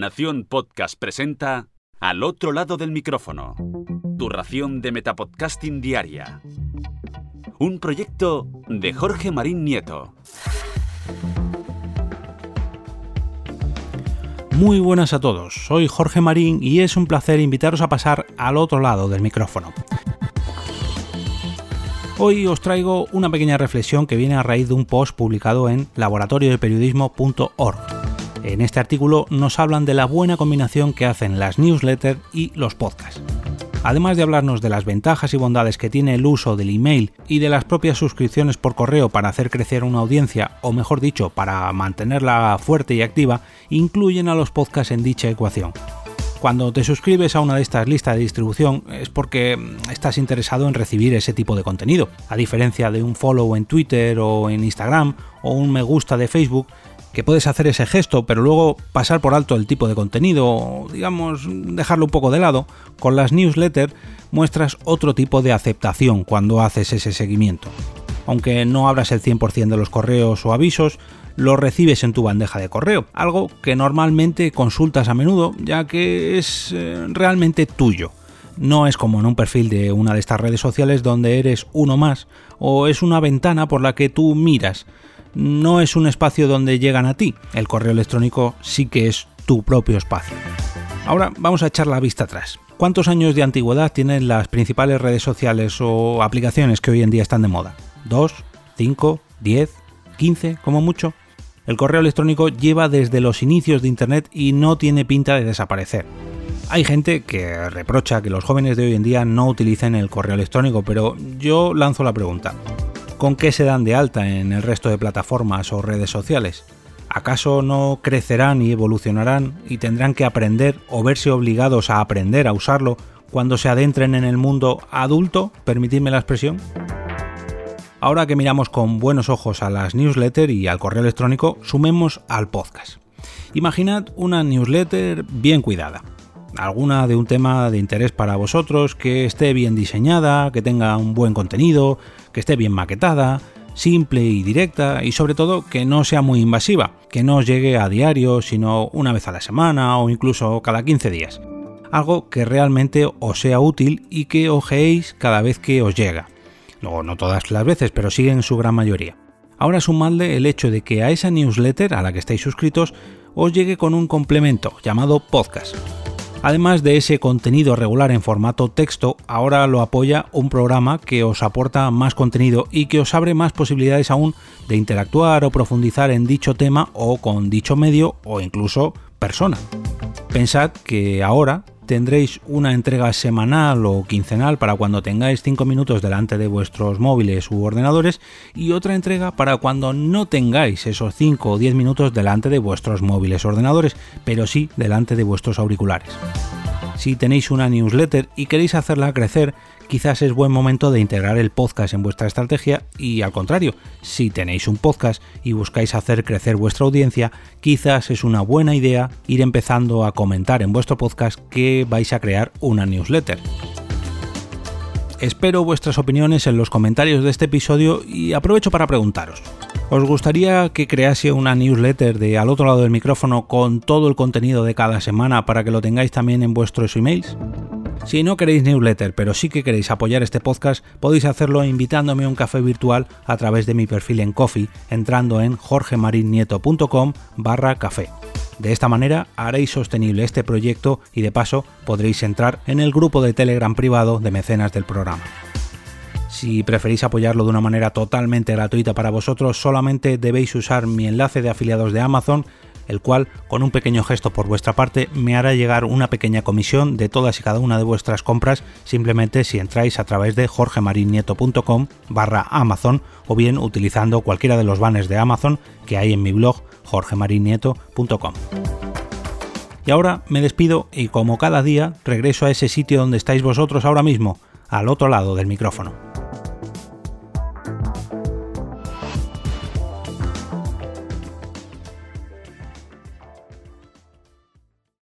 Nación Podcast presenta Al otro lado del micrófono. Tu ración de Metapodcasting Diaria. Un proyecto de Jorge Marín Nieto. Muy buenas a todos, soy Jorge Marín y es un placer invitaros a pasar al otro lado del micrófono. Hoy os traigo una pequeña reflexión que viene a raíz de un post publicado en laboratoriodeperiodismo.org en este artículo nos hablan de la buena combinación que hacen las newsletters y los podcasts. Además de hablarnos de las ventajas y bondades que tiene el uso del email y de las propias suscripciones por correo para hacer crecer una audiencia, o mejor dicho, para mantenerla fuerte y activa, incluyen a los podcasts en dicha ecuación. Cuando te suscribes a una de estas listas de distribución es porque estás interesado en recibir ese tipo de contenido. A diferencia de un follow en Twitter o en Instagram o un me gusta de Facebook, que puedes hacer ese gesto, pero luego pasar por alto el tipo de contenido, digamos, dejarlo un poco de lado, con las newsletters muestras otro tipo de aceptación cuando haces ese seguimiento. Aunque no abras el 100% de los correos o avisos, lo recibes en tu bandeja de correo, algo que normalmente consultas a menudo, ya que es eh, realmente tuyo. No es como en un perfil de una de estas redes sociales donde eres uno más, o es una ventana por la que tú miras, no es un espacio donde llegan a ti. El correo electrónico sí que es tu propio espacio. Ahora vamos a echar la vista atrás. ¿Cuántos años de antigüedad tienen las principales redes sociales o aplicaciones que hoy en día están de moda? ¿Dos? ¿Cinco? ¿Diez? ¿Quince? ¿Como mucho? El correo electrónico lleva desde los inicios de Internet y no tiene pinta de desaparecer. Hay gente que reprocha que los jóvenes de hoy en día no utilicen el correo electrónico, pero yo lanzo la pregunta. ¿Con qué se dan de alta en el resto de plataformas o redes sociales? ¿Acaso no crecerán y evolucionarán y tendrán que aprender o verse obligados a aprender a usarlo cuando se adentren en el mundo adulto? Permitidme la expresión. Ahora que miramos con buenos ojos a las newsletters y al correo electrónico, sumemos al podcast. Imaginad una newsletter bien cuidada, alguna de un tema de interés para vosotros, que esté bien diseñada, que tenga un buen contenido, que esté bien maquetada, simple y directa y sobre todo que no sea muy invasiva, que no os llegue a diario, sino una vez a la semana o incluso cada 15 días. Algo que realmente os sea útil y que ojeéis cada vez que os llega. No, no todas las veces, pero sí en su gran mayoría. Ahora sumadle el hecho de que a esa newsletter a la que estáis suscritos os llegue con un complemento llamado podcast. Además de ese contenido regular en formato texto, ahora lo apoya un programa que os aporta más contenido y que os abre más posibilidades aún de interactuar o profundizar en dicho tema o con dicho medio o incluso persona. Pensad que ahora tendréis una entrega semanal o quincenal para cuando tengáis 5 minutos delante de vuestros móviles u ordenadores y otra entrega para cuando no tengáis esos 5 o 10 minutos delante de vuestros móviles o ordenadores, pero sí delante de vuestros auriculares. Si tenéis una newsletter y queréis hacerla crecer, quizás es buen momento de integrar el podcast en vuestra estrategia y al contrario, si tenéis un podcast y buscáis hacer crecer vuestra audiencia, quizás es una buena idea ir empezando a comentar en vuestro podcast que vais a crear una newsletter. Espero vuestras opiniones en los comentarios de este episodio y aprovecho para preguntaros. ¿Os gustaría que crease una newsletter de al otro lado del micrófono con todo el contenido de cada semana para que lo tengáis también en vuestros emails? Si no queréis newsletter, pero sí que queréis apoyar este podcast, podéis hacerlo invitándome a un café virtual a través de mi perfil en Coffee, entrando en jorgemarinieto.com barra café. De esta manera haréis sostenible este proyecto y de paso podréis entrar en el grupo de Telegram privado de mecenas del programa. Si preferís apoyarlo de una manera totalmente gratuita para vosotros, solamente debéis usar mi enlace de afiliados de Amazon, el cual, con un pequeño gesto por vuestra parte, me hará llegar una pequeña comisión de todas y cada una de vuestras compras, simplemente si entráis a través de jorgemarinieto.com barra Amazon o bien utilizando cualquiera de los banners de Amazon que hay en mi blog jorgemarinieto.com. Y ahora me despido y como cada día regreso a ese sitio donde estáis vosotros ahora mismo, al otro lado del micrófono.